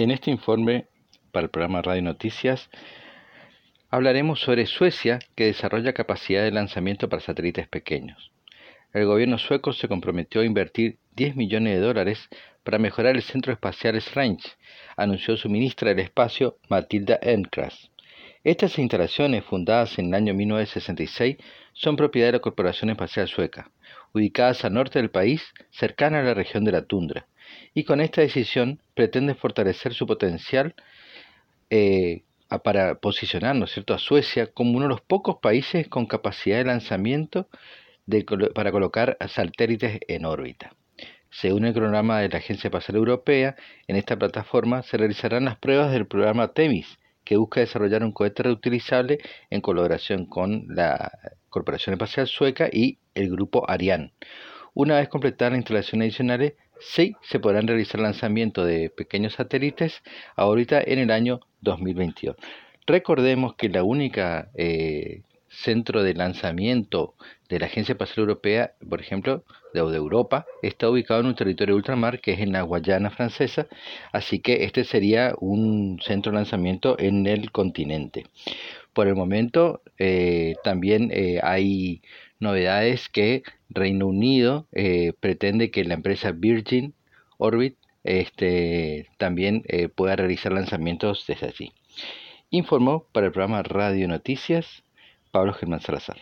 En este informe para el programa Radio Noticias hablaremos sobre Suecia que desarrolla capacidad de lanzamiento para satélites pequeños. El gobierno sueco se comprometió a invertir 10 millones de dólares para mejorar el centro espacial Strange, anunció su ministra del Espacio Matilda Enkras. Estas instalaciones, fundadas en el año 1966, son propiedad de la Corporación Espacial Sueca, ubicadas al norte del país, cercana a la región de la tundra y con esta decisión pretende fortalecer su potencial eh, para posicionar cierto? a Suecia como uno de los pocos países con capacidad de lanzamiento para colocar satélites en órbita. Según el cronograma de la Agencia Espacial Europea, en esta plataforma se realizarán las pruebas del programa TEMIS, que busca desarrollar un cohete reutilizable en colaboración con la Corporación Espacial Sueca y el grupo Ariane. Una vez completadas las instalaciones adicionales, sí se podrán realizar lanzamientos de pequeños satélites ahorita en el año 2022. Recordemos que la única eh, centro de lanzamiento de la Agencia Espacial Europea, por ejemplo, de, de, Europa, está ubicado en un territorio ultramar que es en la Guayana francesa, así que este sería un centro de lanzamiento en el continente. Por el momento eh, también eh, hay novedades que Reino Unido eh, pretende que la empresa Virgin Orbit este, también eh, pueda realizar lanzamientos desde allí. Informó para el programa Radio Noticias Pablo Germán Salazar.